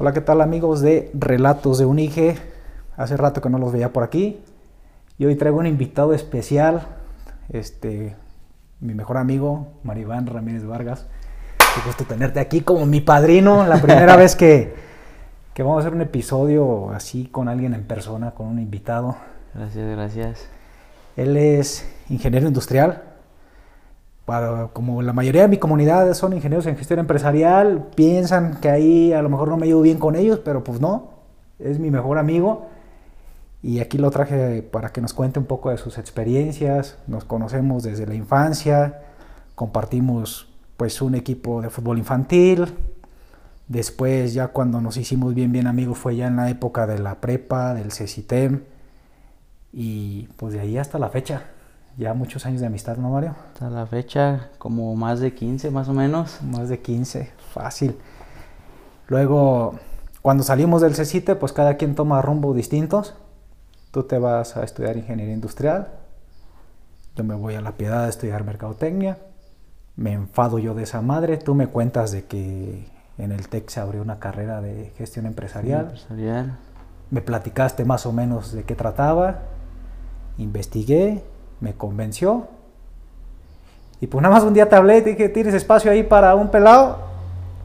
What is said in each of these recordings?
Hola, ¿qué tal amigos de Relatos de Unige? Hace rato que no los veía por aquí. Y hoy traigo un invitado especial, este, mi mejor amigo, Maribán Ramírez Vargas. Qué gusto tenerte aquí como mi padrino, la primera vez que, que vamos a hacer un episodio así con alguien en persona, con un invitado. Gracias, gracias. Él es ingeniero industrial. Para, como la mayoría de mi comunidad son ingenieros en gestión empresarial, piensan que ahí a lo mejor no me llevo bien con ellos, pero pues no, es mi mejor amigo. Y aquí lo traje para que nos cuente un poco de sus experiencias. Nos conocemos desde la infancia, compartimos pues un equipo de fútbol infantil. Después ya cuando nos hicimos bien bien amigos fue ya en la época de la prepa, del CECITEM. Y pues de ahí hasta la fecha. Ya muchos años de amistad, ¿no, Mario? Hasta la fecha, como más de 15 más o menos. Más de 15, fácil. Luego, cuando salimos del CECITE, pues cada quien toma rumbos distintos. Tú te vas a estudiar ingeniería industrial. Yo me voy a la piedad a estudiar mercadotecnia. Me enfado yo de esa madre. Tú me cuentas de que en el TEC se abrió una carrera de gestión empresarial. Empresarial. Me platicaste más o menos de qué trataba. Investigué, me convenció. Y pues nada más un día te hablé y te dije, ¿tienes espacio ahí para un pelado?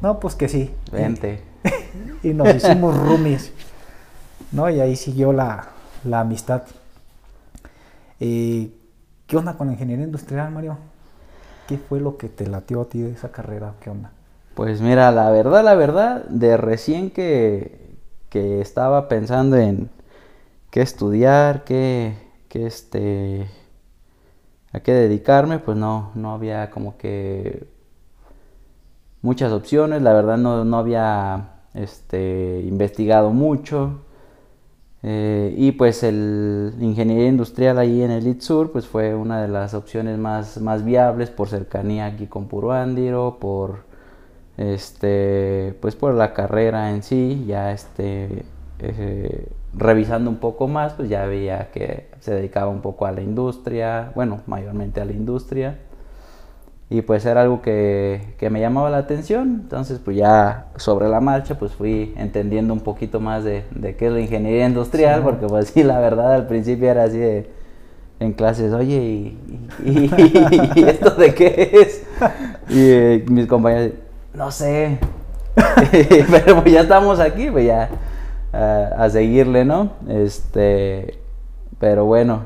No, pues que sí. Vente. y nos hicimos roomies. ¿No? Y ahí siguió la, la amistad. Eh, ¿Qué onda con la ingeniería industrial, Mario? ¿Qué fue lo que te latió a ti de esa carrera? ¿Qué onda? Pues mira, la verdad, la verdad, de recién que, que estaba pensando en qué estudiar, qué, qué este, a qué dedicarme, pues no, no había como que muchas opciones, la verdad no, no había este, investigado mucho. Eh, y pues el ingeniería industrial ahí en el ITSUR pues fue una de las opciones más, más viables por cercanía aquí con Puruándiro, por este pues por la carrera en sí, ya este eh, revisando un poco más, pues ya veía que se dedicaba un poco a la industria, bueno, mayormente a la industria y pues era algo que, que, me llamaba la atención. Entonces pues ya sobre la marcha pues fui entendiendo un poquito más de, de qué es la ingeniería industrial, sí. porque pues sí, la verdad al principio era así de, en clases, oye, ¿y, y, y esto de qué es? Y eh, mis compañeros, no sé, pero pues ya estamos aquí, pues ya a, a seguirle, ¿no? Este, pero bueno,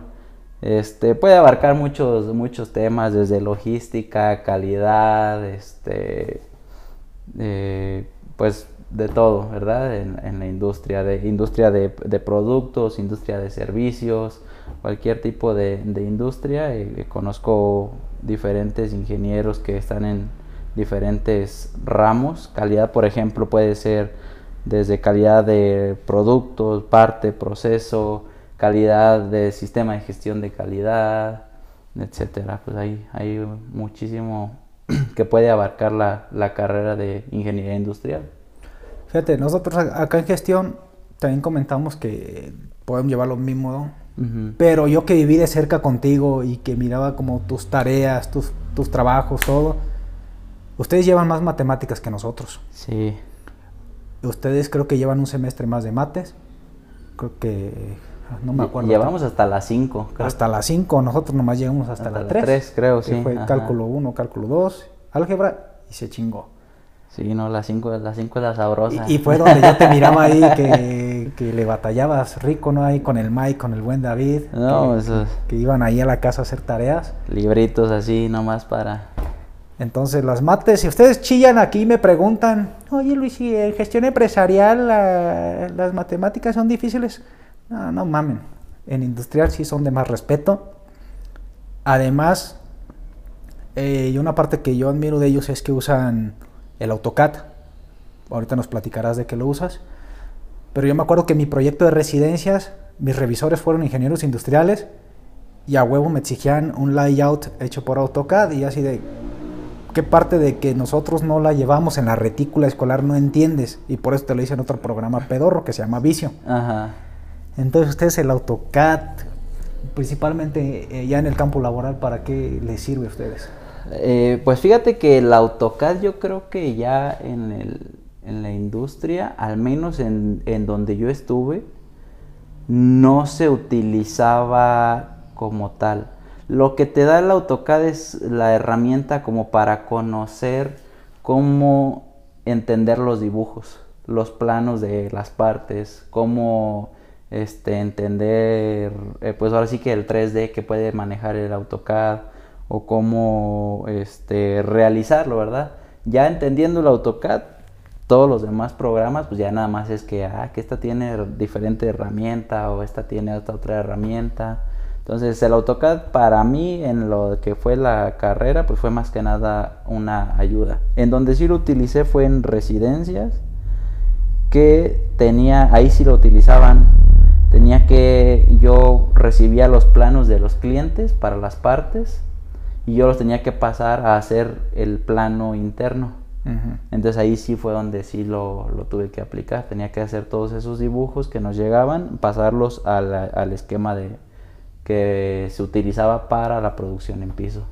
este, puede abarcar muchos, muchos temas, desde logística, calidad, este, eh, pues de todo, ¿verdad? En, la industria, de, industria de, productos, industria de servicios, cualquier tipo de, industria. Eh, conozco diferentes ingenieros que están en diferentes ramos. Calidad, por ejemplo, puede ser desde calidad de productos, parte, proceso, calidad de sistema de gestión de calidad, etcétera. Pues hay, hay muchísimo que puede abarcar la, la, carrera de ingeniería industrial. Fíjate, nosotros acá en gestión también comentamos que podemos llevar lo mismo, uh -huh. pero yo que viví de cerca contigo y que miraba como tus tareas, tus, tus trabajos, todo, ustedes llevan más matemáticas que nosotros. Sí. Ustedes creo que llevan un semestre más de mates. Creo que no me acuerdo. Llevamos hasta las 5. Hasta las 5, nosotros nomás llegamos hasta, hasta la 3. 3, creo, sí. fue Ajá. cálculo 1, cálculo 2, álgebra y se chingó. Sí, no, las 5 las cinco es la sabrosa. Y, y, fue donde yo te miraba ahí que, que, le batallabas rico, ¿no? Ahí con el Mike, con el buen David. No, que, eso es... que iban ahí a la casa a hacer tareas. Libritos así, nomás para. Entonces, las mates, si ustedes chillan aquí y me preguntan, oye Luis, si en gestión empresarial la, las matemáticas son difíciles, no, no mamen. En industrial sí son de más respeto. Además, eh, y una parte que yo admiro de ellos es que usan el AutoCAD. Ahorita nos platicarás de qué lo usas. Pero yo me acuerdo que mi proyecto de residencias, mis revisores fueron ingenieros industriales y a huevo me exigían un layout hecho por AutoCAD y así de qué parte de que nosotros no la llevamos en la retícula escolar no entiendes y por eso te lo hice en otro programa pedorro que se llama Vicio. Ajá. Entonces ustedes el AutoCAD, principalmente eh, ya en el campo laboral, ¿para qué les sirve a ustedes? Eh, pues fíjate que el AutoCAD yo creo que ya en el, en la industria, al menos en, en donde yo estuve, no se utilizaba como tal. Lo que te da el AutoCAD es la herramienta como para conocer cómo entender los dibujos, los planos de las partes, cómo este, entender, eh, pues ahora sí que el 3D que puede manejar el AutoCAD o cómo este, realizarlo, ¿verdad? Ya entendiendo el AutoCAD, todos los demás programas, pues ya nada más es que, ah, que esta tiene diferente herramienta o esta tiene esta otra herramienta. Entonces el AutoCAD para mí en lo que fue la carrera, pues fue más que nada una ayuda. En donde sí lo utilicé fue en residencias, que tenía, ahí sí lo utilizaban, tenía que, yo recibía los planos de los clientes para las partes y yo los tenía que pasar a hacer el plano interno. Entonces ahí sí fue donde sí lo, tuve que aplicar. Tenía que hacer todos esos dibujos que nos llegaban, pasarlos al, esquema de, que se utilizaba para la producción en piso.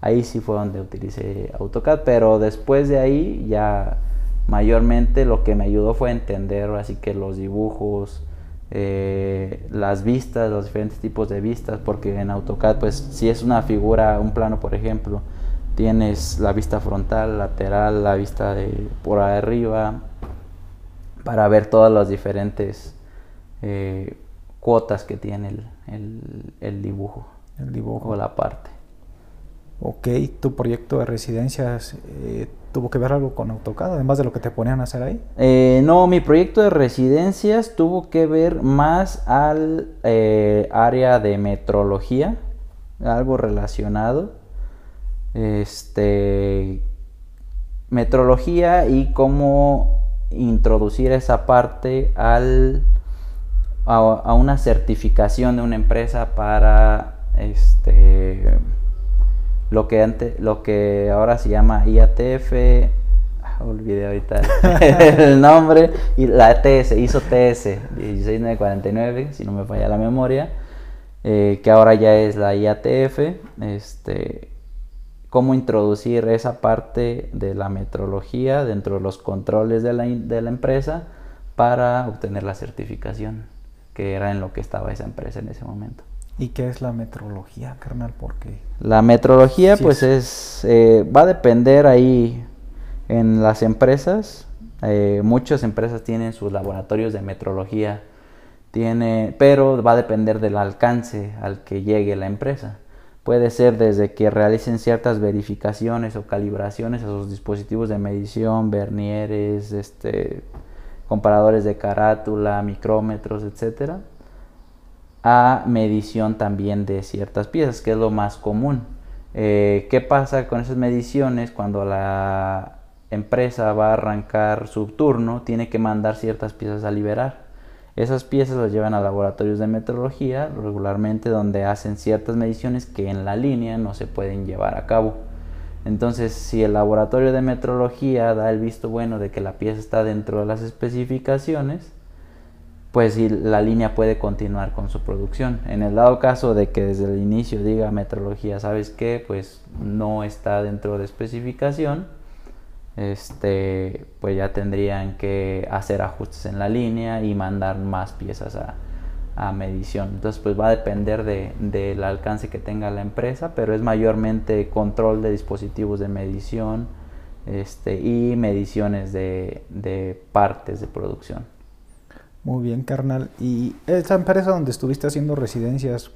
Ahí sí fue donde utilicé AutoCAD, pero después de ahí ya mayormente lo que me ayudó fue entender así que los dibujos, eh, las vistas, los diferentes tipos de vistas, porque en AutoCAD pues si es una figura, un plano por ejemplo, tienes la vista frontal, lateral, la vista de por arriba, para ver todas las diferentes eh, cuotas que tiene el, dibujo. El dibujo. O la parte. Ok, tu proyecto de residencias eh, tuvo que ver algo con AutoCAD, además de lo que te ponían a hacer ahí. Eh, no, mi proyecto de residencias tuvo que ver más al área de metrología, algo relacionado este, metrología y cómo introducir esa parte al, a, una certificación de una empresa para este, lo, que antes, lo que ahora se llama IATF, ah, olvidé ahorita el nombre, y la TS, hizo TS 16949, si no me falla la memoria, eh, que ahora ya es la IATF, este, cómo introducir esa parte de la metrología dentro de los controles de la, de la empresa para obtener la certificación, que era en lo que estaba esa empresa en ese momento. ¿Y qué es la metrología, carnal? Porque la metrología, pues es, eh, va a depender ahí en las empresas. Eh, muchas empresas tienen sus laboratorios de metrología, tiene, pero va a depender del alcance al que llegue la empresa. Puede ser desde que realicen ciertas verificaciones o calibraciones a sus dispositivos de medición, vernieres, este, comparadores de carátula, micrómetros, etc. A medición también de ciertas piezas, que es lo más común. Eh, ¿Qué pasa con esas mediciones cuando la empresa va a arrancar su turno? Tiene que mandar ciertas piezas a liberar. Esas piezas las llevan a laboratorios de metrología regularmente donde hacen ciertas mediciones que en la línea no se pueden llevar a cabo. Entonces, si el laboratorio de metrología da el visto bueno de que la pieza está dentro de las especificaciones, pues la línea puede continuar con su producción. En el dado caso de que desde el inicio diga metrología, ¿sabes qué? Pues no está dentro de especificación, este, pues ya tendrían que hacer ajustes en la línea y mandar más piezas a, medición. Entonces, pues va a depender del alcance que tenga la empresa, pero es mayormente control de dispositivos de medición este, y mediciones de, partes de producción. Muy bien, carnal. ¿Y esa empresa donde estuviste haciendo residencias,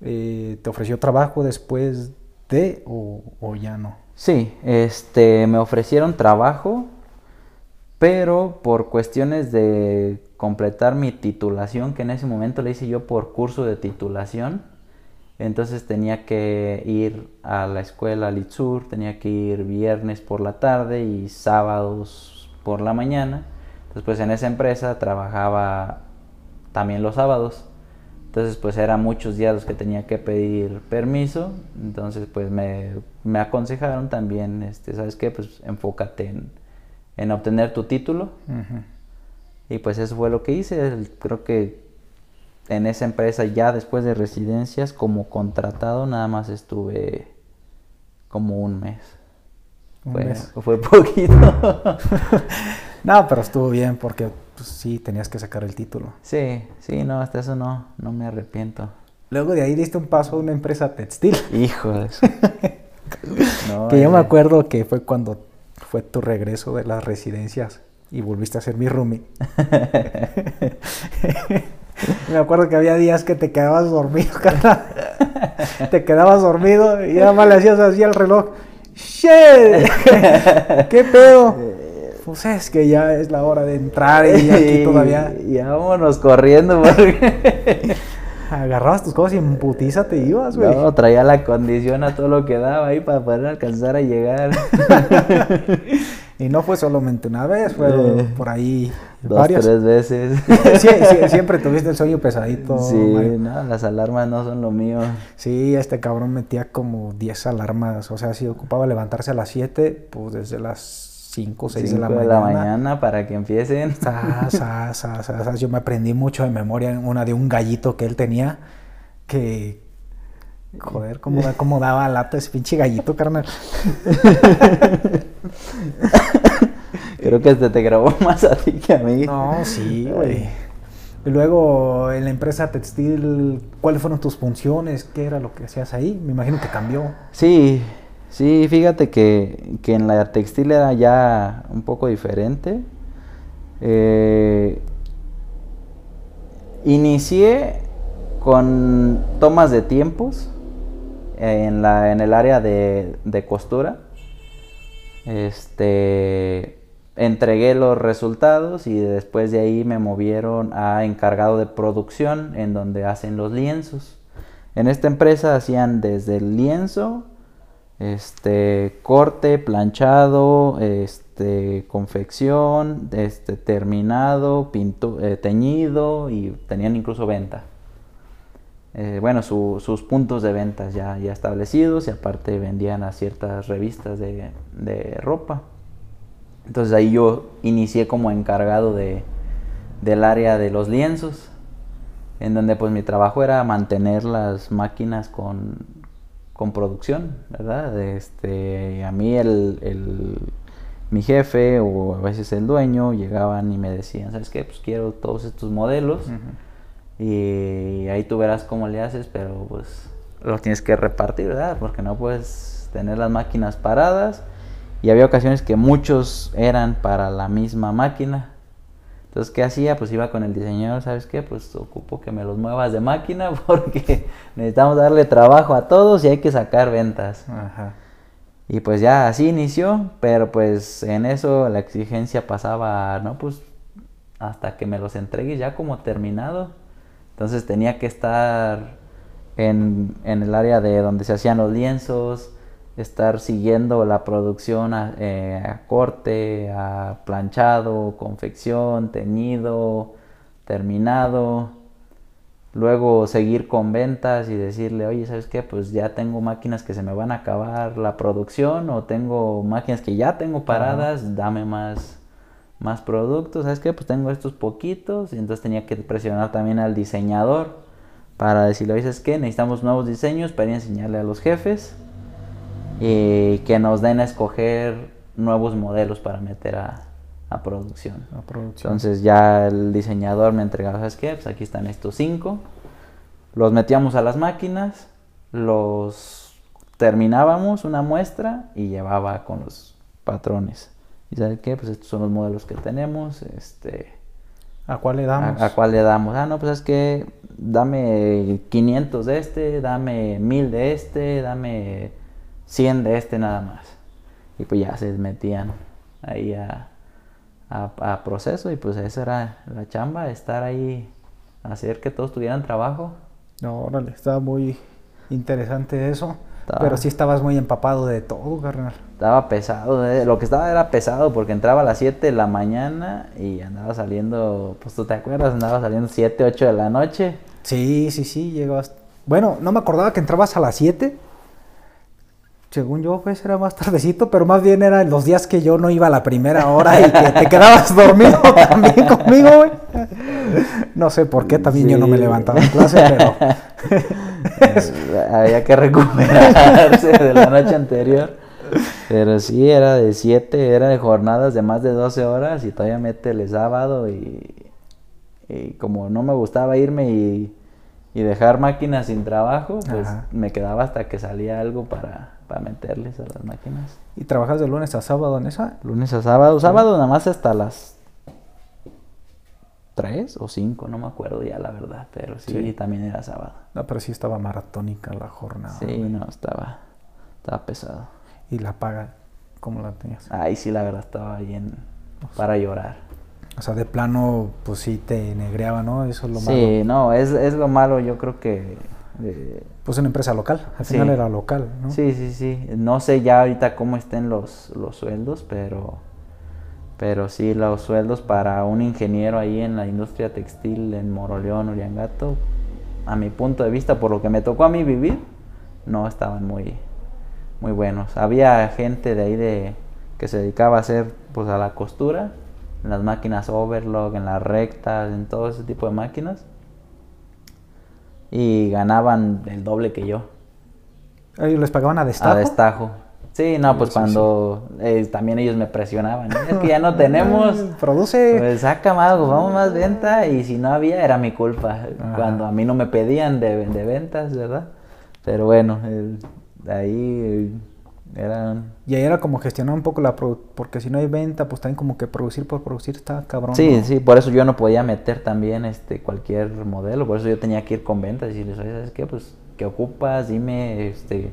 eh, te ofreció trabajo después de o ya no? Sí, este, me ofrecieron trabajo, pero por cuestiones de completar mi titulación, que en ese momento le hice yo por curso de titulación, entonces tenía que ir a la escuela Litsur, tenía que ir viernes por la tarde y sábados por la mañana. Entonces pues en esa empresa trabajaba también los sábados. Entonces pues eran muchos días los que tenía que pedir permiso, entonces pues me, aconsejaron también, este, ¿sabes qué? Pues enfócate en, obtener tu título. Y pues eso fue lo que hice, creo que en esa empresa ya después de residencias como contratado nada más estuve como un mes. fue, fue poquito. No, pero estuvo bien porque pues, sí tenías que sacar el título. Sí, sí, no, hasta eso no, no me arrepiento. Luego de ahí diste un paso a una empresa textil. Hijo de eso. No, que yo me acuerdo que fue cuando fue tu regreso de las residencias y volviste a ser mi roomie. me acuerdo que había días que te quedabas dormido, carnal. te quedabas dormido y nada más le hacías así al reloj. ¡Shit! ¿Qué pedo? Pues es que ya es la hora de entrar y aquí todavía. Ya vámonos corriendo porque. Agarrabas tus cosas y en putiza te ibas, güey. No, traía la condición a todo lo que daba ahí para poder alcanzar a llegar. y no fue solamente una vez, fue Eh, por ahí Dos, varias. tres veces. Sí, sí, siempre tuviste el sueño pesadito. Sí, no, las alarmas no son lo mío. Sí, este cabrón metía como 10 alarmas. O sea, si ocupaba levantarse a las 7, pues desde las 5 o 6 de la Cinco mañana. para que empiecen. Sa, sa, sa, sa, sa. Yo me aprendí mucho de memoria una de un gallito que él tenía que... Joder, cómo, cómo daba lata ese pinche gallito, carnal. Creo que este te grabó más a ti que a mí. No, sí, güey. Y luego, en la empresa textil, ¿cuáles fueron tus funciones? ¿Qué era lo que hacías ahí? Me imagino que cambió. Sí, sí, fíjate que, que en la textil era ya un poco diferente. Eh, inicié con tomas de tiempos en, la, en el área de, de costura. Este, entregué los resultados y después de ahí me movieron a encargado de producción en donde hacen los lienzos. En esta empresa hacían desde el lienzo, este, corte, planchado, este, confección, este, terminado, pintu- eh, teñido y tenían incluso venta. Eh, bueno, su- sus puntos de ventas ya, ya establecidos y aparte vendían a ciertas revistas de, de ropa. Entonces ahí yo inicié como encargado de, del área de los lienzos, en donde pues mi trabajo era mantener las máquinas con, con producción, ¿verdad? Este, a mí el, el- mi jefe o a veces el dueño llegaban y me decían, ¿sabes qué? Pues quiero todos estos modelos. Y ahí tú verás cómo le haces, pero pues los tienes que repartir, ¿verdad? Porque no puedes tener las máquinas paradas. Y había ocasiones que muchos eran para la misma máquina. Entonces, ¿qué hacía? Pues iba con el diseñador, ¿sabes qué? Pues ocupo que me los muevas de máquina porque necesitamos darle trabajo a todos y hay que sacar ventas. Ajá. Y pues ya así inició, pero pues en eso la exigencia pasaba, no, pues hasta que me los entregues ya como terminado. Entonces tenía que estar en, en el área de donde se hacían los lienzos, estar siguiendo la producción a, eh, a corte, a planchado, confección, teñido, terminado. Luego seguir con ventas y decirle, oye, ¿sabes qué? Pues ya tengo máquinas que se me van a acabar la producción o tengo máquinas que ya tengo paradas, dame más, más productos, ¿sabes qué? Pues tengo estos poquitos y entonces tenía que presionar también al diseñador para decirle, oye, ¿sabes qué? Necesitamos nuevos diseños para ir a enseñarle a los jefes y que nos den a escoger nuevos modelos para meter a, a producción. Entonces ya el diseñador me entregaba, ¿sabes qué? Pues aquí están estos cinco. Los metíamos a las máquinas, los terminábamos una muestra y llevaba con los patrones. ¿Y sabes qué? Pues estos son los modelos que tenemos. Este, ¿A cuál le damos? ¿a, a cuál le damos? Ah, no, pues es que dame 500 de este, dame 1000 de este, dame 100 de este nada más. Y pues ya se metían ahí a, a, a proceso y pues esa era la chamba, estar ahí, hacer que todos tuvieran trabajo. No, órale, estaba muy interesante eso. Estaba- Pero sí estabas muy empapado de todo, carnal. Estaba pesado, eh, lo que estaba era pesado porque entraba a las 7 de la mañana y andaba saliendo, pues tú te acuerdas, andaba saliendo 7, 8 de la noche. Sí, sí, sí, llegabas. Bueno, no me acordaba que entrabas a las 7. Según yo, pues era más tardecito, pero más bien eran los días que yo no iba a la primera hora y que te quedabas dormido también conmigo, güey. No sé por qué también yo no me levantaba en clase, pero. Había que recuperarse de la noche anterior. Pero sí, era de 7, era de jornadas de más de 12 horas y todavía métele sábado y, y como no me gustaba irme y, y dejar máquinas sin trabajo, pues Ajá. me quedaba hasta que salía algo para, para meterles a las máquinas. ¿Y trabajas de lunes a sábado en esa? Lunes a sábado, sábado nada más hasta las 3 o 5, no me acuerdo ya la verdad, pero sí, Sí. también era sábado. No, pero sí estaba maratónica la jornada. Sí, no, estaba, estaba pesado. Y la paga, ¿cómo la tenías? Ahí sí la verdad estaba bien para llorar. O sea, de plano, pues sí te negreaba, ¿no? Eso es lo Sí, malo. no, es, es lo malo, yo creo que... de- Pues una empresa local, al Sí. final era local, ¿no? Sí, sí, sí. No sé ya ahorita cómo estén los, los sueldos, pero, pero sí, los sueldos para un ingeniero ahí en la industria textil en Moroleón, Uriangato, a mi punto de vista, por lo que me tocó a mí vivir, no estaban muy, muy buenos. Había gente de ahí de, que se dedicaba a hacer pues a la costura, en las máquinas overlock, en las rectas, en todo ese tipo de máquinas. Y ganaban el doble que yo. Les pagaban a destajo. A destajo. Sí, no, pues Sí, sí, cuando eh, también ellos me presionaban. Es que ya no tenemos. Produce. Pues saca más, pues, vamos más venta. Y si no había, era mi culpa. Ajá. Cuando a mí no me pedían de, de ventas, ¿verdad? Pero bueno, el- ahí eh, eran. Y ahí era como gestionar un poco la produ- porque si no hay venta, pues también como que producir por producir está cabrón. Sí, ¿no? sí, por eso yo no podía meter también este cualquier modelo, por eso yo tenía que ir con ventas y decirles, oye, ¿sabes qué? Pues, ¿qué ocupas? Dime, este,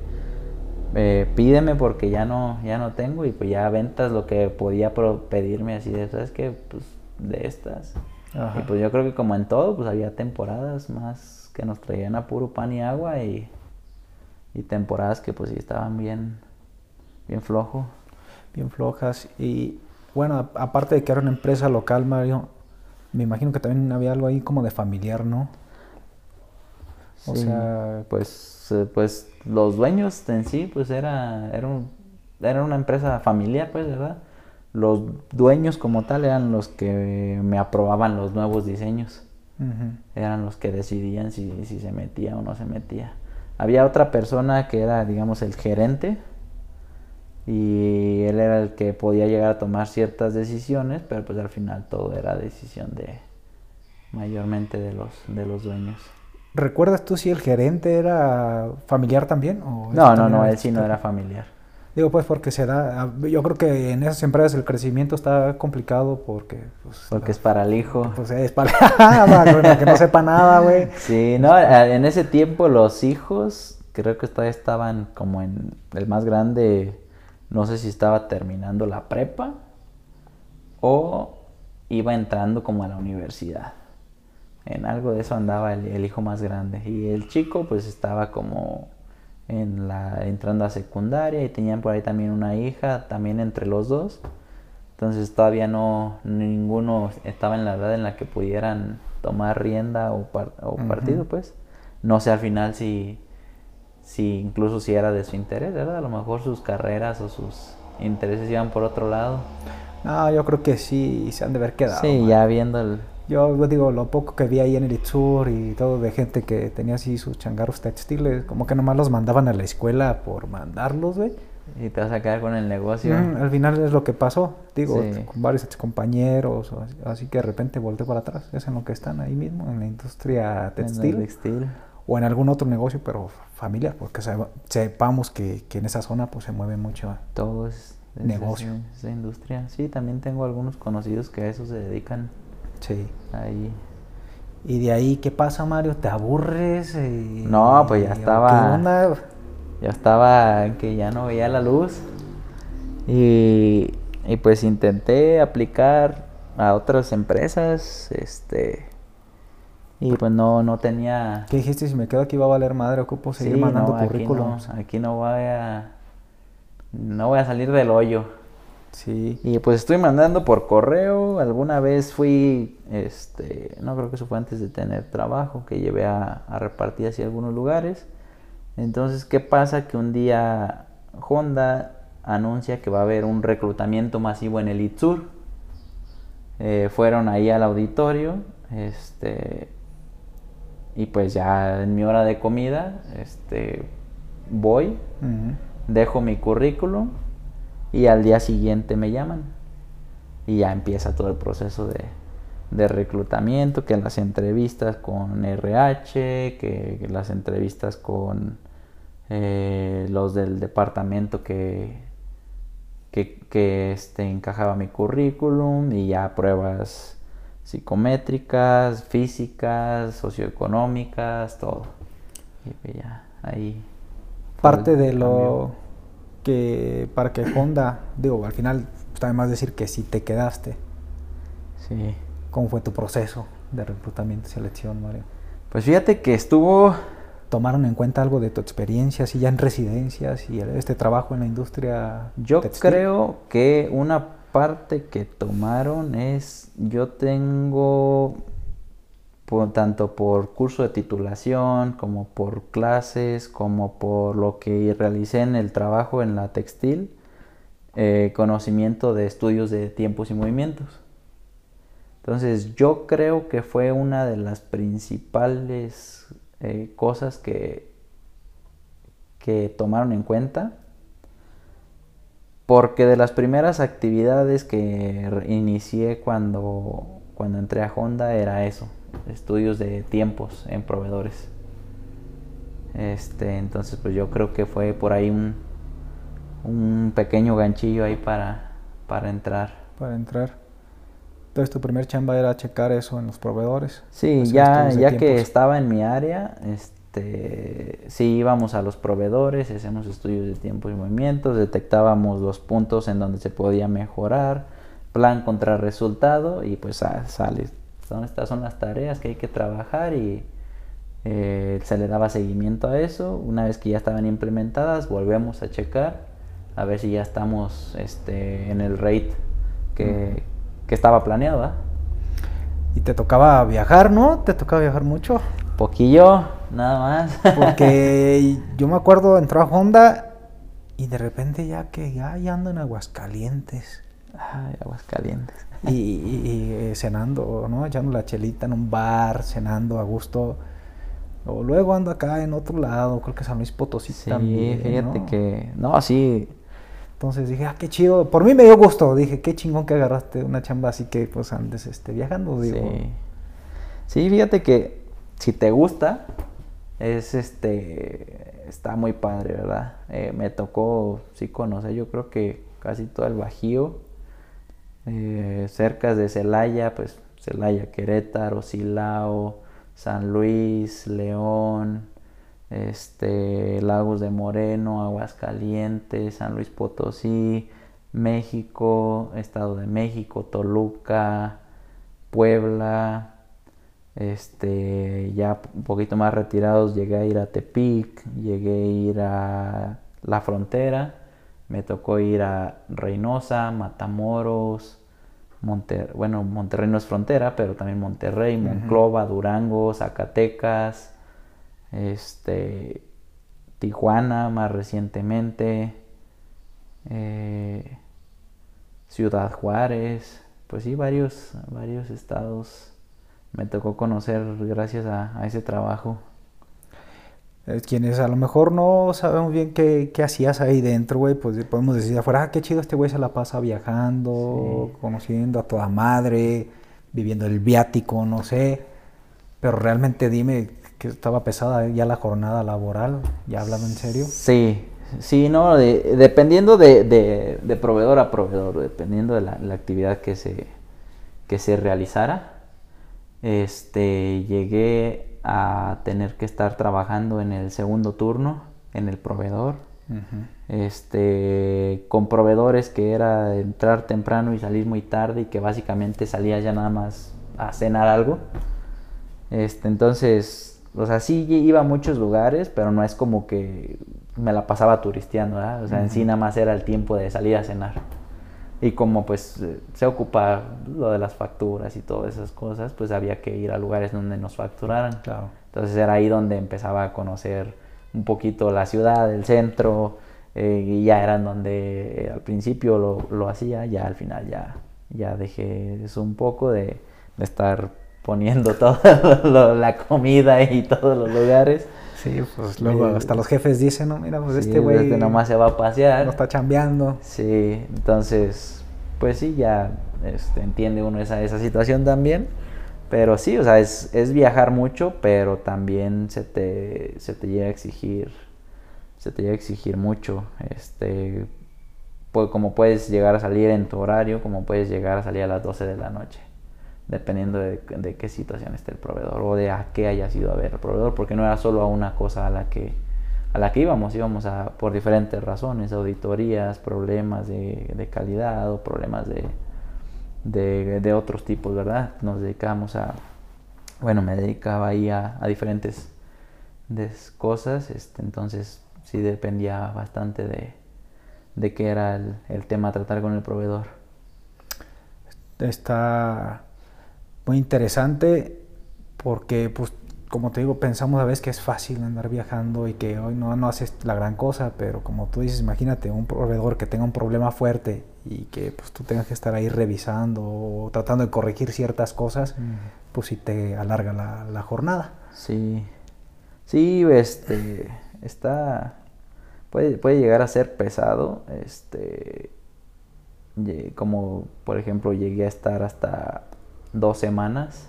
eh, pídeme porque ya no, ya no tengo y pues ya ventas lo que podía pro- pedirme así de, ¿sabes qué? Pues de estas. Ajá. Y pues yo creo que como en todo, pues había temporadas más que nos traían a puro pan y agua y, y temporadas que pues sí estaban bien, bien flojo. bien flojas. Y bueno, aparte de que era una empresa local, Mario, me imagino que también había algo ahí como de familiar, ¿no? O Sí, sea, pues, eh, pues los dueños en sí, pues era, era, un- era una empresa familiar, pues, ¿verdad? Los dueños como tal eran los que me aprobaban los nuevos diseños, eran los que decidían si, si se metía o no se metía. Había otra persona que era, digamos, el gerente y él era el que podía llegar a tomar ciertas decisiones, pero pues al final todo era decisión de mayormente de los, de los dueños. ¿recuerdas tú si el gerente era familiar también? o No, no, también no, él sí no era familiar. Digo, pues porque se da, a- yo creo que en esas empresas el crecimiento está complicado porque, pues, Porque la- es para el hijo. pues es para, para que no sepa nada, güey. Sí, no, a- en ese tiempo los hijos creo que todavía estaban como en el más grande, no sé si estaba terminando la prepa o iba entrando como a la universidad. En algo de eso andaba el, el hijo más grande y el chico pues estaba como en la entrando a secundaria y tenían por ahí también una hija, también entre los dos. Entonces todavía no ninguno estaba en la edad en la que pudieran tomar rienda o, par- o Ujú. partido, pues. No sé al final si, si incluso si era de su interés, ¿verdad? A lo mejor sus carreras o sus intereses iban por otro lado. No, yo creo que sí se han de haber quedado. sí, man. ya viendo el... Yo digo, lo poco que vi ahí en el Itzur y todo de gente que tenía así sus changarros textiles, como que nomás los mandaban a la escuela por mandarlos, güey. Y te vas a quedar con el negocio. Mm, al final es lo que pasó, digo, Sí. con varios compañeros, así, así que de repente volteé para atrás, es en lo que están ahí mismo, en la industria en el textil textil. O en algún otro negocio, pero familiar, porque sepamos que, que en esa zona pues se mueve mucho. Todo es, es Negocio. esa industria. Sí, también tengo algunos conocidos que a eso se dedican Sí. ahí. Y de ahí, ¿qué pasa, Mario? ¿Te aburres? Eh, No, pues ya ¿o estaba- ¿Qué onda? Ya estaba que ya no veía la luz. Y, y pues intenté aplicar a otras empresas. Este. Y pues no, no tenía. ¿Qué dijiste? Si me quedo aquí va a valer madre, ocupo seguir Sí, mandando no, aquí no, aquí no voy a. No voy a salir del hoyo. Sí. Y pues estoy mandando por correo. Alguna vez fui, este, no creo que eso fue antes de tener trabajo, que llevé a, a repartir hacia algunos lugares. Entonces, ¿qué pasa? Que un día Honda anuncia que va a haber un reclutamiento masivo en el ITSUR. Eh, fueron ahí al auditorio, este, y pues ya en mi hora de comida, este, voy, dejo mi currículum y al día siguiente me llaman. Y ya empieza todo el proceso de, de reclutamiento, que las entrevistas con RH, que, las entrevistas con eh, los del departamento que, que, que este, encajaba mi currículum y ya pruebas psicométricas, físicas, socioeconómicas, todo. Y ya ahí. Parte de lo que para que Honda, digo, al final está de más decir que si te quedaste. Sí. ¿Cómo fue tu proceso de reclutamiento y selección, Mario? Pues fíjate que estuvo... ¿Tomaron en cuenta algo de tu experiencia, si ya en residencias y este trabajo en la industria? Yo creo que una parte que tomaron es, yo tengo tanto por curso de titulación, como por clases, como por lo que realicé en el trabajo en la textil, eh, conocimiento de estudios de tiempos y movimientos. Entonces yo creo que fue una de las principales eh, cosas que, que tomaron en cuenta. Porque de las primeras actividades que inicié cuando, cuando entré a Honda era eso, estudios de tiempos en proveedores. Este, entonces pues yo creo que fue por ahí un, un pequeño ganchillo ahí para, para entrar. Para entrar. Entonces tu primer chamba era checar eso en los proveedores. Sí, ya, ya que estaba en mi área, este, sí íbamos a los proveedores, hacíamos estudios de tiempo y movimientos, detectábamos los puntos en donde se podía mejorar, plan contra resultado y pues ah, sale. Estas son las tareas que hay que trabajar y eh, se le daba seguimiento a eso. Una vez que ya estaban implementadas, volvemos a checar a ver si ya estamos este, en el rate que, que estaba planeado. Y te tocaba viajar, ¿no? ¿Te tocaba viajar mucho? Poquillo, nada más. Porque yo me acuerdo, entró a Honda y de repente ya que ya, ando en Aguascalientes. Ay, Aguascalientes. Y, y, eh, cenando, ¿no? Echando la chelita en un bar, cenando a gusto. O luego ando acá en otro lado, creo que San Luis Potosí sí, también. fíjate que. No, sí, entonces dije, ah, qué chido. Por mí me dio gusto. Dije, qué chingón que agarraste una chamba así que pues andes este, viajando. Digo. Sí. sí, fíjate que si te gusta, es este, está muy padre, ¿verdad? Eh, me tocó, sí, conocer, yo creo que casi todo el Bajío. Eh, cerca de Celaya, pues Celaya, Querétaro, Silao, San Luis, León, este, Lagos de Moreno, Aguascalientes, San Luis Potosí, México, Estado de México, Toluca, Puebla, este, ya un poquito más retirados llegué a ir a Tepic, llegué a ir a la frontera, me tocó ir a Reynosa, Matamoros, bueno, Monterrey no es frontera, pero también Monterrey, Monclova, Durango, Zacatecas, este, Tijuana más recientemente, eh, Ciudad Juárez, pues sí, varios, varios estados me tocó conocer gracias a, ese trabajo. Quienes a lo mejor no sabemos bien qué, hacías ahí dentro, güey, pues podemos decir afuera, ah, qué chido este güey se la pasa viajando, conociendo a toda madre, viviendo el viático, no sé. Pero realmente dime, que estaba pesada ya la jornada laboral, ya hablando en serio. Sí, sí, no, dependiendo de, de, proveedor a proveedor, dependiendo de la, actividad que se, que se realizara, este, llegué a tener que estar trabajando en el segundo turno, en el proveedor. este, con proveedores que era entrar temprano y salir muy tarde y que básicamente salía ya nada más a cenar algo. Este, entonces o sea, sí iba a muchos lugares, pero no es como que me la pasaba turisteando, ¿verdad? O sea, en sí nada más era el tiempo de salir a cenar. Y como pues eh, se ocupa lo de las facturas y todas esas cosas, pues había que ir a lugares donde nos facturaran. Claro. Entonces era ahí donde empezaba a conocer un poquito la ciudad, el centro, eh, y ya eran donde eh, al principio lo, lo, hacía, ya al final ya, ya dejé eso un poco de, de estar poniendo toda la comida y todos los lugares. Sí, pues luego Eh, hasta los jefes dicen, no, mira, pues Sí, este güey este nomás se va a pasear. no está chambeando. Sí, entonces, pues sí, ya este, entiende uno esa, esa situación también. Pero sí, o sea, es, es viajar mucho, pero también se te, se te llega a exigir, se te llega a exigir mucho. Este, pues, como puedes llegar a salir en tu horario, como puedes llegar a salir a las 12 de la noche, dependiendo de, de qué situación esté el proveedor o de a qué haya ido a ver el proveedor, porque no era solo a una cosa a la que, a la que íbamos, íbamos a, por diferentes razones, auditorías, problemas de, de calidad o problemas de, de, de otros tipos, ¿verdad? Nos dedicábamos a, bueno, me dedicaba ahí a, diferentes cosas, este, entonces sí dependía bastante de, de qué era el, el tema a tratar con el proveedor. Está muy interesante porque, pues, como te digo, pensamos a veces que es fácil andar viajando y que hoy no, no haces la gran cosa, pero como tú dices, imagínate un proveedor que tenga un problema fuerte y que pues tú tengas que estar ahí revisando o tratando de corregir ciertas cosas, pues sí te alarga la, la jornada. Sí, sí, este, está, puede, puede llegar a ser pesado, este, como por ejemplo llegué a estar hasta dos semanas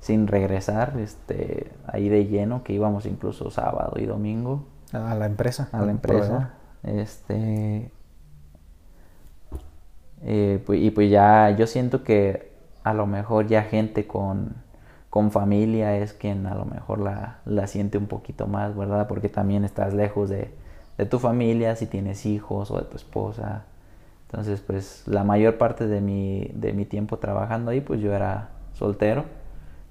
sin regresar, este, ahí de lleno, que íbamos incluso sábado y domingo A la empresa. a la proveedor. empresa, este, eh, pues- y pues ya yo siento que a lo mejor ya gente con, con familia es quien a lo mejor la, la siente un poquito más, ¿verdad? Porque también estás lejos de, de tu familia, si tienes hijos o de tu esposa. Entonces, pues la mayor parte de mi, de mi tiempo trabajando ahí, pues yo era soltero.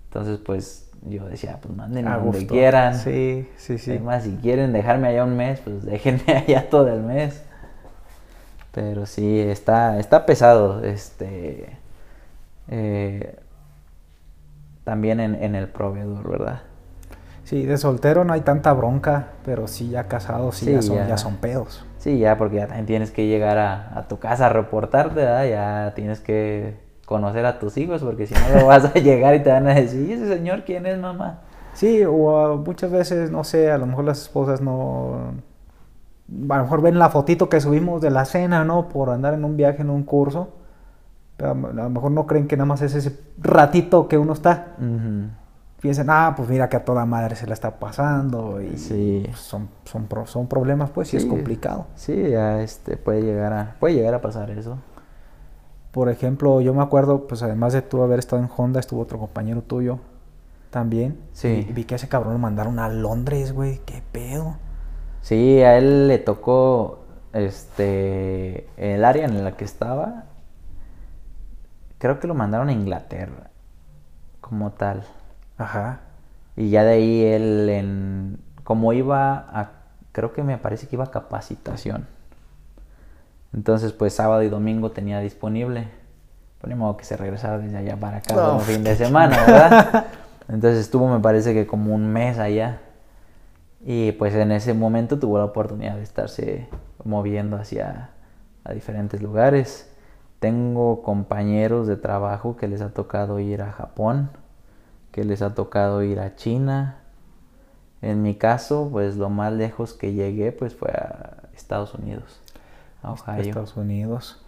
Entonces, pues yo decía, pues mándenme A donde gusto. quieran. Sí, sí, sí. Es más, si quieren dejarme allá un mes, pues déjenme allá todo el mes. Pero sí, está, está pesado. Este. eh, también en, en el proveedor, ¿verdad? Sí, de soltero no hay tanta bronca, pero sí ya casado, sí, Sí, ya, son, ya. ya son pedos. Sí, ya, porque ya también tienes que llegar a, a tu casa a reportarte, ¿verdad? Ya tienes que conocer a tus hijos, porque si no, lo vas a llegar y te van a decir, ¿y ese señor quién es, mamá? Sí, o ah, muchas veces, no sé, a lo mejor las esposas no... A lo mejor ven la fotito que subimos de la cena, ¿no? Por andar en un viaje, en un curso. Pero a lo mejor no creen que nada más es ese ratito que uno está. Ujú. Piensan, ah, pues mira que a toda madre se la está pasando. Y Sí. son, son, son problemas, pues, sí es Sí. complicado. Sí, ya este, puede, llegar a, puede llegar a pasar eso. Por ejemplo, yo me acuerdo, pues además de tú haber estado en Honda, estuvo otro compañero tuyo también. Sí. Y vi que a ese cabrón lo mandaron a Londres, güey. ¿Qué pedo? Sí, a él le tocó este el área en la que estaba. Creo que lo mandaron a Inglaterra como tal. Ajá. Y ya de ahí él en como iba a creo que me parece que iba a capacitación. Entonces, pues sábado y domingo tenía disponible. Por ni modo que se regresara desde allá para acá No, un fin de semana, ¿verdad? Entonces estuvo, me parece que como un mes allá. Y pues en ese momento tuvo la oportunidad de estarse moviendo hacia a diferentes lugares. Tengo compañeros de trabajo que les ha tocado ir a Japón, que les ha tocado ir a China. En mi caso, pues lo más lejos que llegué pues fue a Estados Unidos, a Ohio. Estados Unidos.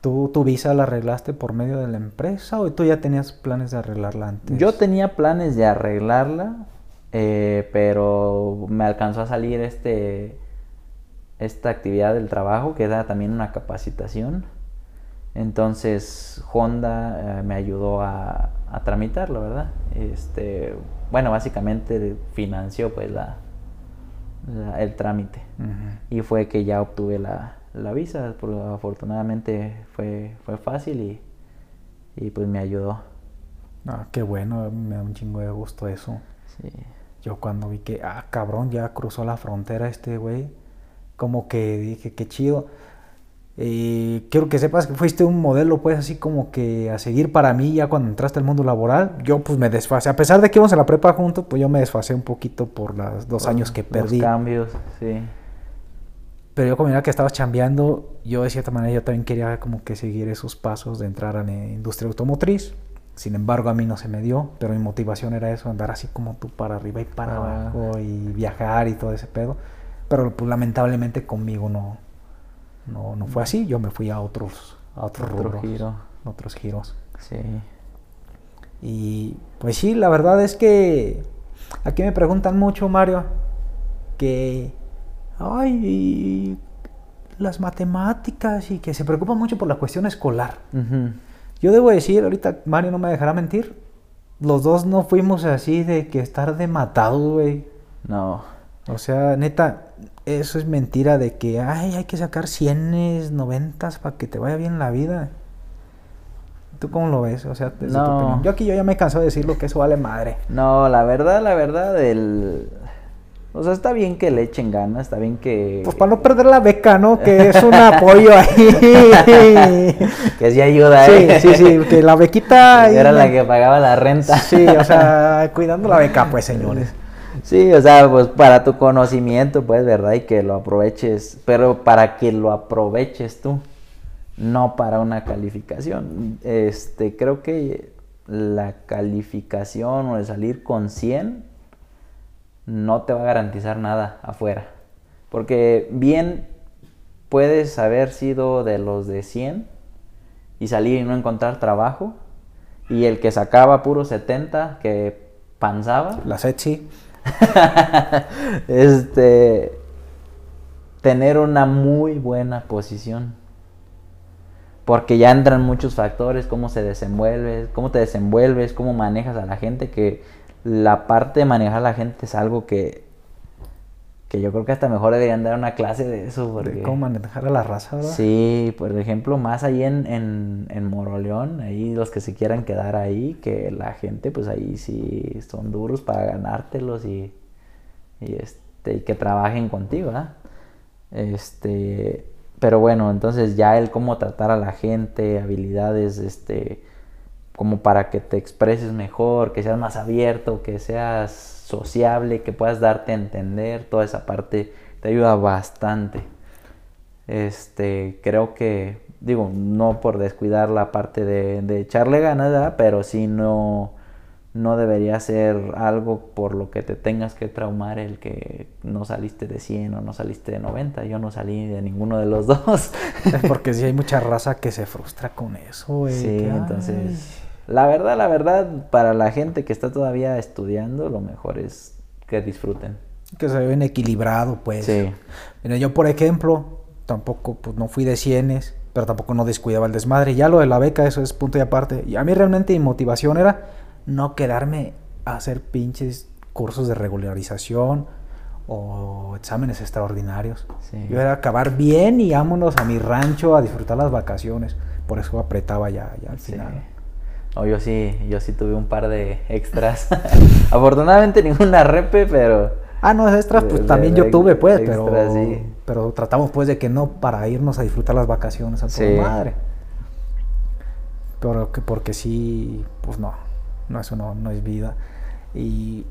¿Tú tu visa la arreglaste por medio de la empresa o tú ya tenías planes de arreglarla antes? Yo tenía planes de arreglarla, eh, pero me alcanzó a salir este esta actividad del trabajo que era también una capacitación. Entonces Honda eh, me ayudó a, a tramitarlo, ¿verdad? Este, bueno, básicamente financió pues la, la- el trámite. Y fue que ya obtuve la, la visa. Por, afortunadamente fue, fue fácil y, y pues me ayudó. Ah, qué bueno, me da un chingo de gusto eso. Sí. Yo cuando vi que, ah, cabrón, ya cruzó la frontera este güey, como que dije, qué chido. Y quiero que sepas que fuiste un modelo, pues, así como que a seguir para mí ya cuando entraste al mundo laboral. Yo, pues, me desfasé. A pesar de que íbamos a la prepa juntos, pues yo me desfasé un poquito por los dos años que Los perdí. cambios, sí. Pero yo como era que estabas chambeando, yo de cierta manera yo también quería como que seguir esos pasos de entrar a la industria automotriz. Sin embargo, a mí no se me dio, pero mi motivación era eso, andar así como tú para arriba y para Ah. abajo y viajar y todo ese pedo. Pero pues lamentablemente conmigo no, no, no fue así, yo me fui a otros, a otros Otro rubros, giro. otros giros. Sí. Y pues sí, la verdad es que aquí me preguntan mucho, Mario, que, ay, las matemáticas y que se preocupan mucho por la cuestión escolar. Yo debo decir, ahorita Mario no me dejará mentir, los dos no fuimos así de que estar de matado, güey. No. O sea, neta, eso es mentira de que, ay, hay que sacar cienes, noventas para que te vaya bien la vida. ¿Tú cómo lo ves? O sea, desde tu No. opinión. Yo aquí yo ya me he cansado de decirlo que eso vale madre. No, la verdad, la verdad, el... O sea, está bien que le echen ganas, está bien que... Pues para no perder la beca, ¿no? Que es un apoyo ahí. que sí ayuda, sí, ¿eh? sí, sí, que la bequita... ahí Era la que pagaba la renta. Sí, o sea, cuidando la beca, pues, señores. Sí, o sea, pues para tu conocimiento, pues, ¿verdad? Y que lo aproveches, pero para que lo aproveches tú, no para una calificación. Este, creo que la calificación o el salir con 100 no te va a garantizar nada afuera. Porque bien puedes haber sido de los de 100 y salir y no encontrar trabajo. Y el que sacaba puro 70, que panzaba, La Setsi. este tener una muy buena posición. Porque ya entran muchos factores cómo se desenvuelves cómo te desenvuelves cómo manejas a la gente que la parte de manejar a la gente es algo que que yo creo que hasta mejor deberían dar una clase de eso De porque cómo manejar a la raza, ¿verdad? Sí, por ejemplo, más ahí en, en, en Moroleón, ahí los que se quieran quedar ahí, que la gente, pues ahí sí son duros para ganártelos y, y este, y que trabajen contigo, ¿verdad? Este, pero bueno, entonces ya el cómo tratar a la gente, habilidades, este, como para que te expreses mejor, que seas más abierto, que seas sociable, que puedas darte a entender, toda esa parte te ayuda bastante. Este, creo que, digo, no por descuidar la parte de, de echarle ganas, ¿verdad? pero sí no, no debería ser algo por lo que te tengas que traumar el que no saliste de 100 o no saliste de 90. Yo no salí de ninguno de los dos. Porque sí hay mucha raza que se frustra con eso, güey. Sí, entonces, la verdad, la verdad, para la gente que está todavía estudiando, lo mejor es que disfruten. Que se ven equilibrado, pues. Sí. Mira, yo, por ejemplo, tampoco, pues no fui de cienes, pero tampoco no descuidaba el desmadre. Ya lo de la beca, eso es punto y aparte. Y a mí realmente mi motivación era no quedarme a hacer pinches cursos de regularización o exámenes extraordinarios. Sí. Yo era acabar bien y vámonos a mi rancho a disfrutar las vacaciones. Por eso apretaba ya, ya al Sí. final. No, yo sí, yo sí tuve un par de extras. Afortunadamente ninguna repe, pero Ah, no, extras, pues De- también de- yo tuve, pues, extra, pero, sí. pero tratamos, pues, de que no para irnos a disfrutar las vacaciones a Sí. madre. Pero que porque sí, pues no, no, eso no, no es vida. Y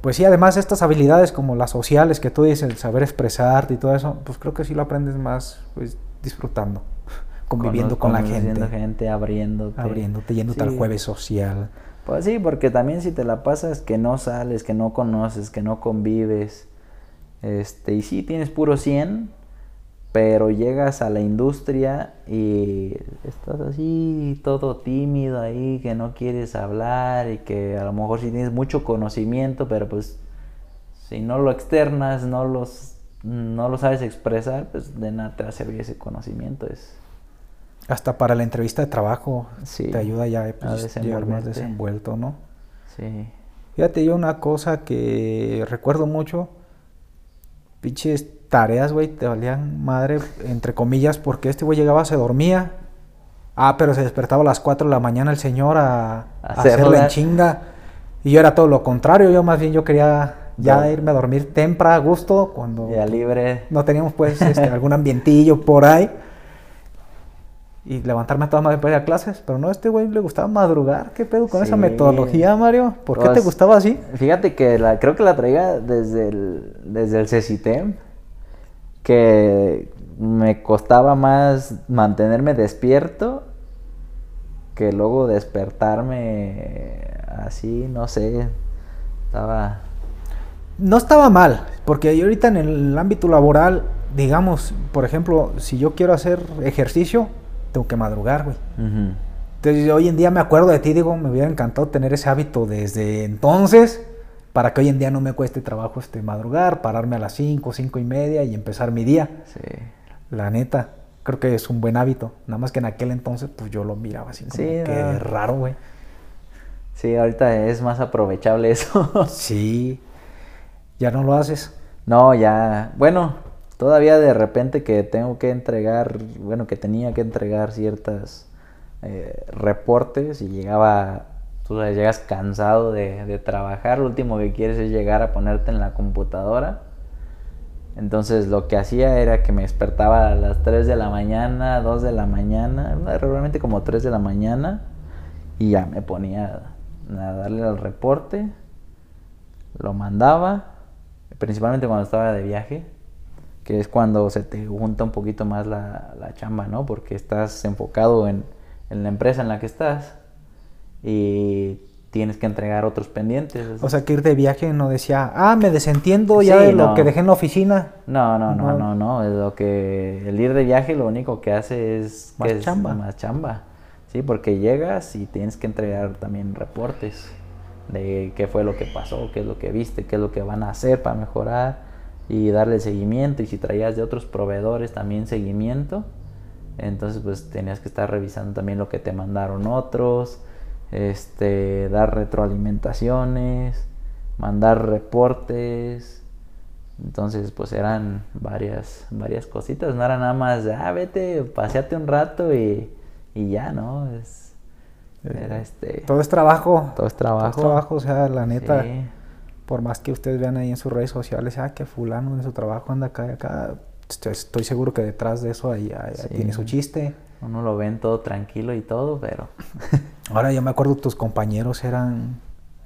pues sí, además estas habilidades como las sociales que tú dices, el saber expresarte y todo eso, pues creo que sí lo aprendes más, pues, disfrutando, conviviendo con, la gente, gente, abriéndote. abriéndote, yéndote al Sí. jueves social. Pues sí, porque también si te la pasas que no sales, que no conoces, que no convives, este, y sí tienes puro 100, pero llegas a la industria y estás así todo tímido ahí, que no quieres hablar y que a lo mejor sí tienes mucho conocimiento, pero pues si no lo externas, no los no lo sabes expresar, pues de nada te va a servir ese conocimiento, es Hasta para la entrevista de trabajo Sí, te ayuda ya a pues, llegar más desenvuelto, ¿no? sí. Fíjate, yo una cosa que recuerdo mucho, pinches tareas, güey, te valían madre, entre comillas, porque este güey llegaba, se dormía. Ah, pero se despertaba a las 4 de la mañana el señor a, a hacerla en chinga. Y yo era todo lo contrario, yo más bien yo quería ya irme a dormir temprano, a gusto, cuando Ya libre. no teníamos pues este, algún ambientillo por ahí. Y levantarme a todas madre para ir a clases. Pero no, a este güey le gustaba madrugar. ¿Qué pedo con esa metodología, Mario? ¿Por qué te Pues, gustaba así? Fíjate que la, creo que la traía desde el, desde el CECITEM, que me costaba más mantenerme despierto que luego despertarme así, no sé, estaba... No estaba mal, porque yo ahorita en el ámbito laboral, digamos, por ejemplo, si yo quiero hacer ejercicio, tengo que madrugar, güey. Ujú. Entonces hoy en día me acuerdo de ti, digo, me hubiera encantado tener ese hábito desde entonces, para que hoy en día no me cueste trabajo este madrugar, pararme a las 5, 5 y media y empezar mi día. Sí. La neta, creo que es un buen hábito. Nada más que en aquel entonces, pues yo lo miraba así como Sí, que no. raro, güey. Sí, ahorita es más aprovechable eso. Sí, ya no lo haces. No, ya, bueno, todavía de repente que tengo que entregar, bueno, que tenía que entregar ciertas eh, reportes y llegaba, tú sabes, llegas cansado de, de trabajar, lo último que quieres es llegar a ponerte en la computadora. Entonces lo que hacía era que me despertaba a las 3 de la mañana, 2 de la mañana, realmente como 3 de la mañana, y ya me ponía a darle al reporte, lo mandaba, principalmente cuando estaba de viaje, que es cuando se te junta un poquito más la, la chamba, ¿no? Porque estás enfocado en, en la empresa en la que estás y tienes que entregar otros pendientes. O sea, que ir de viaje no decía, ah, me desentiendo ya Sí, de lo no. que dejé en la oficina. No, no, no, No. no, no. Es lo que el ir de viaje lo único que hace es Más que es chamba. más chamba. Sí, porque llegas y tienes que entregar también reportes de qué fue lo que pasó, qué es lo que viste, qué es lo que van a hacer para mejorar y darle seguimiento. Y si traías de otros proveedores también seguimiento, entonces pues tenías que estar revisando también lo que te mandaron otros, este, dar retroalimentaciones, mandar reportes. Entonces, pues eran varias, varias cositas, no era nada más, ah, vete, paseate un rato y, y ya, ¿no? Es, era este, Todo es trabajo. todo es Todo trabajo. es trabajo, o sea, la neta. Sí. Por más que ustedes vean ahí en sus redes sociales, ah, que fulano en su trabajo anda acá y acá. Estoy, seguro que detrás de eso ahí, ahí- ahí Sí. tiene su chiste. Uno lo ven todo tranquilo y todo, pero Ahora yo me acuerdo tus compañeros eran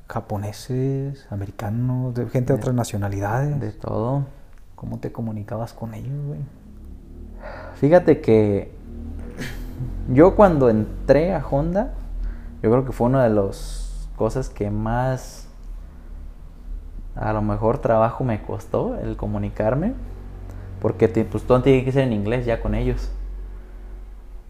japoneses, americanos, de gente de otras nacionalidades. de todo. ¿Cómo te comunicabas con ellos, güey? Fíjate que yo cuando entré a Honda, yo creo que fue una de las cosas que más a lo mejor trabajo me costó el comunicarme, porque te- pues todo tiene que ser en inglés ya con ellos.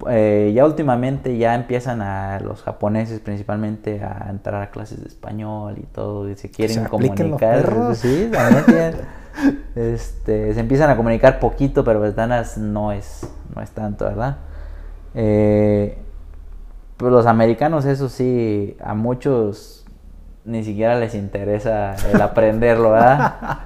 Eh, ya últimamente ya empiezan a los japoneses principalmente a entrar a clases de español y todo, y se quieren se los comunicar. perros. Sí, también este, se empiezan a comunicar poquito, pero ventanas no es, no es tanto, ¿verdad? Eh, pues los americanos, eso sí, a muchos ni siquiera les interesa el aprenderlo, ¿verdad?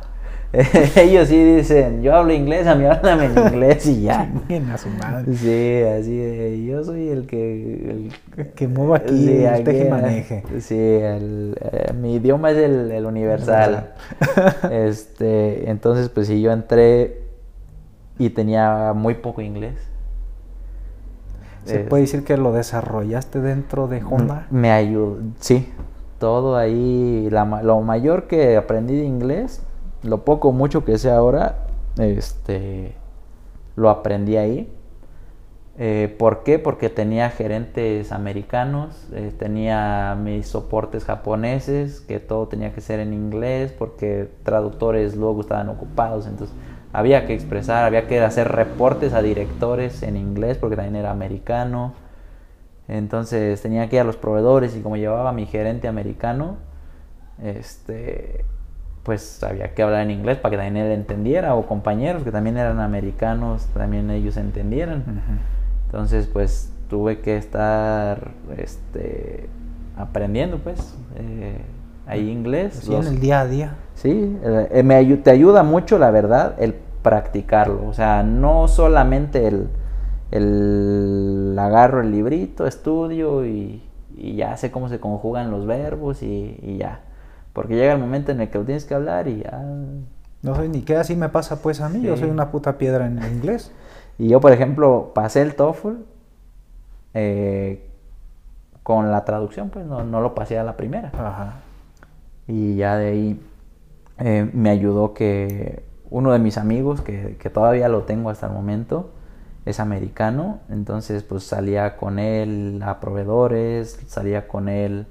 Ellos sí dicen, yo hablo inglés, a mí háblame en inglés y ya. A su madre. Sí, así de, yo soy el que... el- Que mueva aquí el aquí, teje y eh, maneje. Sí, el, eh, mi idioma es el, el universal. este, entonces, pues sí, yo entré y tenía muy poco inglés. ¿Se Es- puede decir que lo desarrollaste dentro de Honda? Me ayudó, sí, todo ahí, la lo mayor que aprendí de inglés, lo poco mucho que sé ahora, este, lo aprendí ahí. Eh, ¿Por qué? Porque tenía gerentes americanos, eh, tenía mis soportes japoneses, que todo tenía que ser en inglés, porque traductores luego estaban ocupados, entonces había que expresar, había que hacer reportes a directores en inglés, porque también era americano. Entonces tenía que ir a los proveedores y como llevaba a mi gerente americano, este, pues había que hablar en inglés para que también él entendiera, o compañeros que también eran americanos, también ellos entendieran. Entonces, pues tuve que estar este, aprendiendo, pues, eh, ahí inglés. Sí, en el día a día. Sí, eh, me te ayuda mucho, la verdad, el practicarlo. O sea, no solamente el, el agarro el librito, estudio y, y ya sé cómo se conjugan los verbos y, y ya. Porque llega el momento en el que lo tienes que hablar y ya. No soy ni qué así me pasa pues a mí. Yo soy una puta piedra en inglés. Y yo, por ejemplo, pasé el TOEFL eh, con la traducción, pues no, no lo pasé a la primera. Ajá. Y ya de ahí eh, me ayudó que uno de mis amigos, que, que todavía lo tengo hasta el momento, es americano, entonces pues salía con él a proveedores, salía con él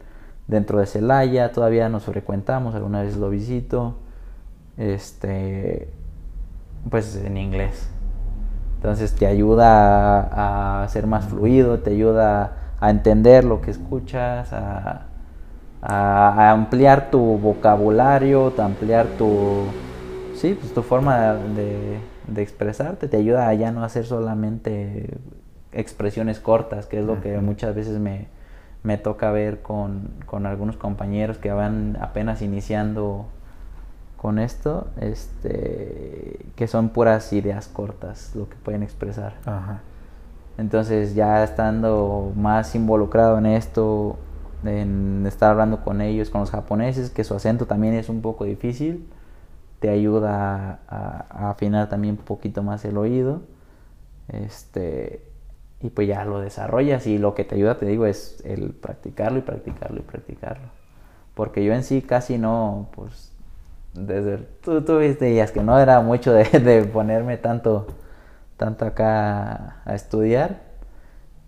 dentro de Celaya, todavía nos frecuentamos, alguna vez lo visito, este, pues en inglés. Entonces te ayuda a, ser más fluido, te ayuda a entender lo que escuchas, a, ampliar tu vocabulario, a ampliar tu, sí, pues tu forma de, expresarte, te ayuda a ya no hacer solamente expresiones cortas, que es lo que muchas veces me, me toca ver con, con, algunos compañeros que van apenas iniciando con esto, este, que son puras ideas cortas lo que pueden expresar. Entonces ya estando más involucrado en esto, en estar hablando con ellos, con los japoneses, que su acento también es un poco difícil, te ayuda a, afinar también un poquito más el oído. Este, y pues ya lo desarrollas y lo que te ayuda, te digo, es el practicarlo y practicarlo y practicarlo. Porque yo en sí casi no, pues desde tú, tú viste que no era mucho de, ponerme tanto tanto acá a estudiar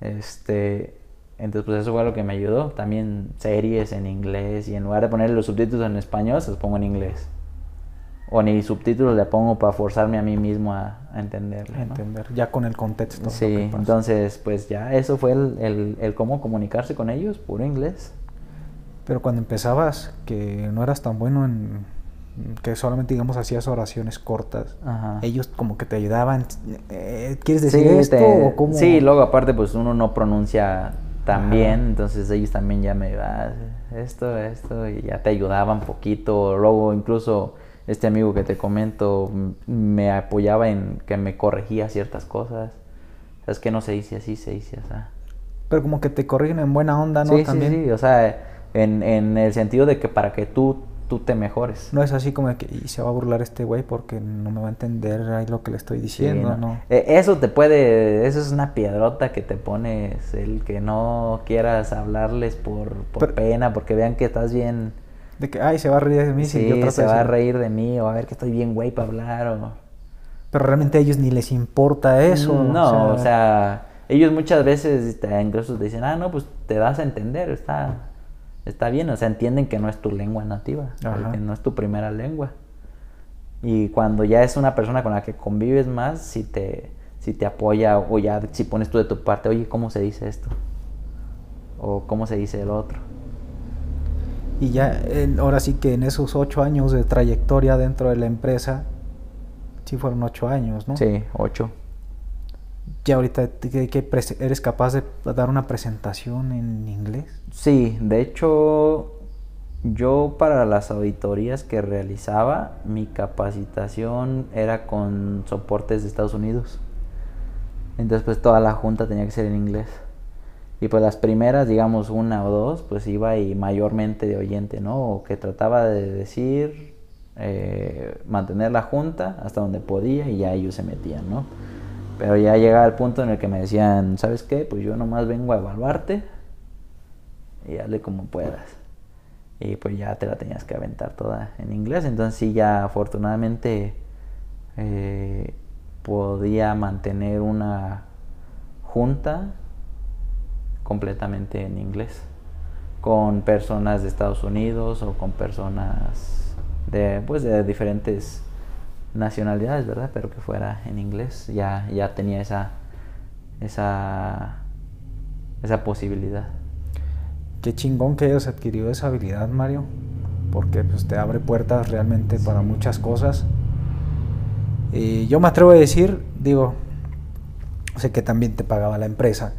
este entonces pues eso fue lo que me ayudó también series en inglés y en lugar de poner los subtítulos en español los pongo en inglés o ni subtítulos le pongo para forzarme a mí mismo a, a entenderle entender ya con el contexto sí entonces pues ya eso fue el, el, el cómo comunicarse con ellos puro inglés pero cuando empezabas que no eras tan bueno en que solamente digamos hacías oraciones cortas, ellos como que te ayudaban. Eh, ¿Quieres decir esto? Sí, luego aparte pues uno no pronuncia tan bien, entonces ellos también ya me ayudaban, esto, esto, y ya te ayudaban poquito. Luego incluso este amigo que te comento me apoyaba en que me corregía ciertas cosas. Es que no se dice así, se dice así. Pero como que te corrigen en buena onda, ¿no? Sí, sí, sí, o sea, en, en el sentido de que para que tú tú te mejores. No es así como que y se va a burlar este güey porque no me va a entender ahí lo que le estoy diciendo, no. E, eso te puede, eso es una piedrota que te pones, el que no quieras hablarles por, pena, porque vean que estás bien. De que, ay, se va a reír de mí. Sí, si yo se va a reír de mí o a ver que estoy bien güey para hablar o... Pero realmente a ellos ni les importa eso. No, o sea, ellos muchas veces incluso te dicen, ah, no, pues te das a entender, está está bien, o sea, entienden que no es tu lengua nativa, que no es tu primera lengua. Y cuando ya es una persona con la que convives más, si te, si te apoya o ya si pones tú de tu parte, oye, ¿cómo se dice esto? O ¿cómo se dice el otro? Y ya, ahora sí que en esos ocho años de trayectoria dentro de la empresa, sí fueron ocho años, ¿no? Sí, ocho ya ahorita que, eres capaz de dar una presentación en inglés. Sí, de hecho yo para las auditorías que realizaba, mi capacitación era con soportes de Estados Unidos. Entonces pues toda la junta tenía que ser en inglés. Y pues las primeras, digamos una o dos, pues iba y mayormente de oyente, ¿no? O que trataba de decir, eh, mantener la junta hasta donde podía y ya ellos se metían, ¿no? Pero ya llegaba el punto en el que me decían, ¿sabes qué? Pues yo nomás vengo a evaluarte y hazle como puedas. Y pues ya te la tenías que aventar toda en inglés. Entonces sí, ya afortunadamente eh, podía mantener una junta completamente en inglés. Con personas de Estados Unidos o con personas de, pues, de diferentes nacionalidades, ¿verdad? Pero que fuera en inglés, ya, ya tenía esa, esa, esa posibilidad. Qué chingón que hayas adquirido esa habilidad, Mario, porque pues, te abre puertas realmente para muchas cosas. Y yo me atrevo a decir, digo, sé que también te pagaba la empresa,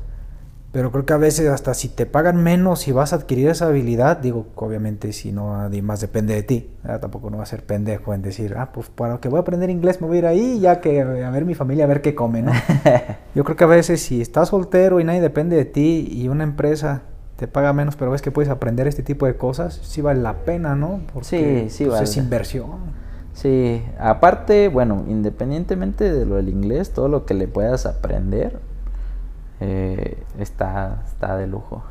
pero creo que a veces hasta si te pagan menos y vas a adquirir esa habilidad, digo, obviamente si no más depende de ti, tampoco no va a ser pendejo en decir, ah, pues para que voy a aprender inglés me voy a ir ahí ya que a ver mi familia, a ver qué come, ¿no? Yo creo que a veces si estás soltero y nadie depende de ti y una empresa te paga menos, pero ves que puedes aprender este tipo de cosas, sí vale la pena, ¿no? Porque sí, sí pues, es inversión. Sí, aparte, bueno, independientemente de lo del inglés, todo lo que le puedas aprender, eh, está, está de lujo.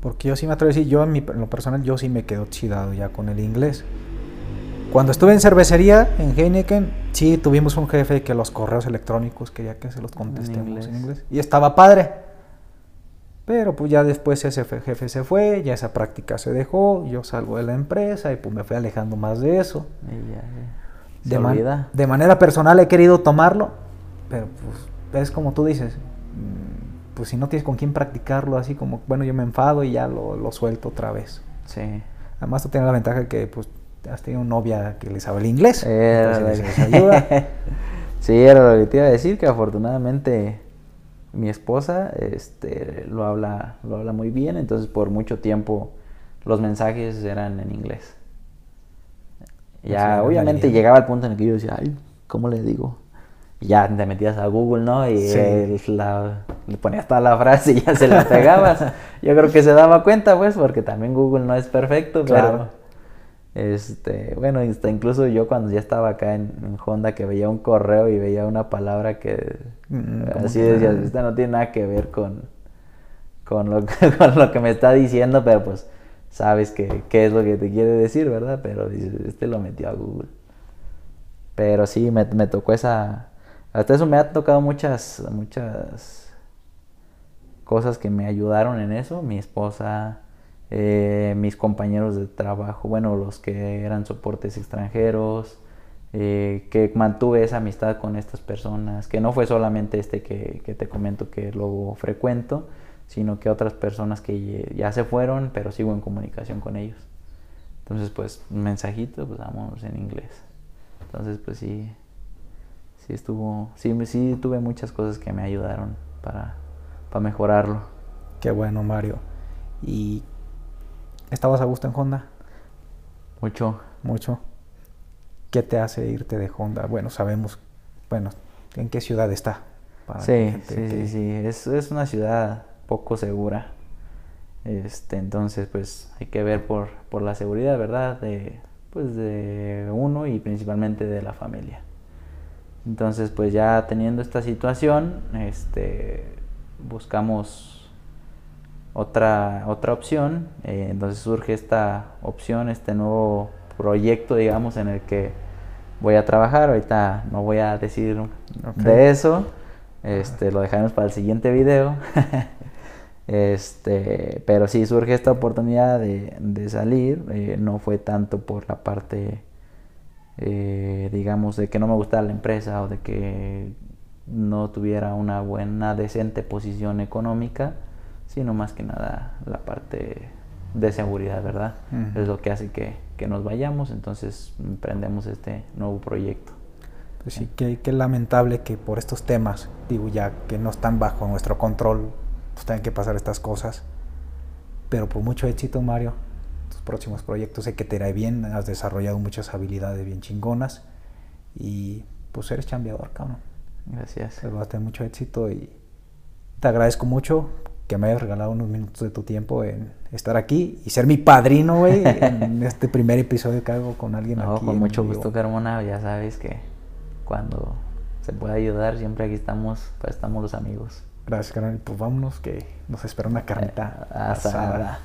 Porque yo sí me atrevo a decir, yo en, mi, lo personal, yo sí me quedo chidado ya con el inglés. Cuando estuve en cervecería, en Heineken, Sí, tuvimos un jefe que los correos electrónicos quería que se los contestemos inglés. en inglés. Y estaba padre. Pero pues ya después ese fe- jefe se fue, ya esa práctica se dejó, yo salgo de la empresa y pues me fui alejando más de eso. Y ya, ya. Se De, man- de manera personal he querido tomarlo, pero pues es como tú dices, pues si no tienes con quién practicarlo, así como, bueno, yo me enfado y ya lo, lo suelto otra vez. Sí. Además tú tienes la ventaja que pues has tenido novia que le sabe el inglés. Era entonces que- ayuda. sí, era lo que te iba a decir, que afortunadamente mi esposa este, lo, habla, lo habla muy bien, entonces por mucho tiempo los mensajes eran en inglés. Ya, obviamente llegaba el punto en el que yo decía, ay, ¿cómo le digo? Ya te metías a Google, ¿no? Y Sí. él la- le ponías toda la frase y ya se la pegabas. yo creo que se daba cuenta, pues, porque también Google no es perfecto, Claro. pero... Este, bueno, hasta incluso yo cuando ya estaba acá en, en Honda que veía un correo y veía una palabra que Mm, así que- decías, esta no tiene nada que ver con, con, lo, que- con lo que me está diciendo, pero pues sabes que, qué es lo que te quiere decir, ¿verdad? Pero dices, este lo metió a Google. Pero sí, me, me tocó esa... Hasta eso me ha tocado muchas, muchas cosas que me ayudaron en eso. Mi esposa, eh, mis compañeros de trabajo, bueno, los que eran soportes extranjeros, eh, que mantuve esa amistad con estas personas, que no fue solamente este que, que te comento que luego frecuento, sino que otras personas que ya se fueron, pero sigo en comunicación con ellos. Entonces, pues, un mensajito, pues vamos en inglés. Entonces, pues sí, sí estuvo, sí, sí tuve muchas cosas que me ayudaron para, para mejorarlo. Qué bueno, Mario. ¿Y estabas a gusto en Honda? Mucho. Mucho. ¿Qué te hace irte de Honda? Bueno, sabemos, bueno, ¿en qué ciudad está? Para Sí, sí, sí, sí, es, es una ciudad poco segura. Este, entonces, pues hay que ver por, por la seguridad, ¿verdad? De, pues de uno y principalmente de la familia. Entonces, pues ya teniendo esta situación, este, buscamos otra, otra opción. eh, entonces surge esta opción, este nuevo proyecto, digamos, en el que voy a trabajar. Ahorita no voy a decir de eso. Este, lo dejaremos para el siguiente video. este, pero sí surge esta oportunidad de, de salir. eh, no fue tanto por la parte, eh, digamos, de que no me gustara la empresa o de que no tuviera una buena, decente posición económica, sino más que nada la parte de seguridad, ¿verdad? Es lo que hace que, que nos vayamos, entonces emprendemos este nuevo proyecto. Pues sí, qué, qué lamentable que por estos temas, digo ya que no están bajo nuestro control, pues tengan que pasar estas cosas. Pero por mucho éxito, Mario, próximos proyectos sé que te irá bien, has desarrollado muchas habilidades bien chingonas y pues eres chambeador, cabrón. Gracias. Pues vas a tener mucho éxito y te agradezco mucho que me hayas regalado unos minutos de tu tiempo en estar aquí y ser mi padrino, güey, en este primer episodio que hago con alguien No, aquí. con mucho vivo. gusto, Carmona. Ya sabes que cuando se pueda ayudar, siempre aquí estamos, pues estamos los amigos. Gracias, carnal. Pues vámonos, que nos espera una carnita Eh, asada.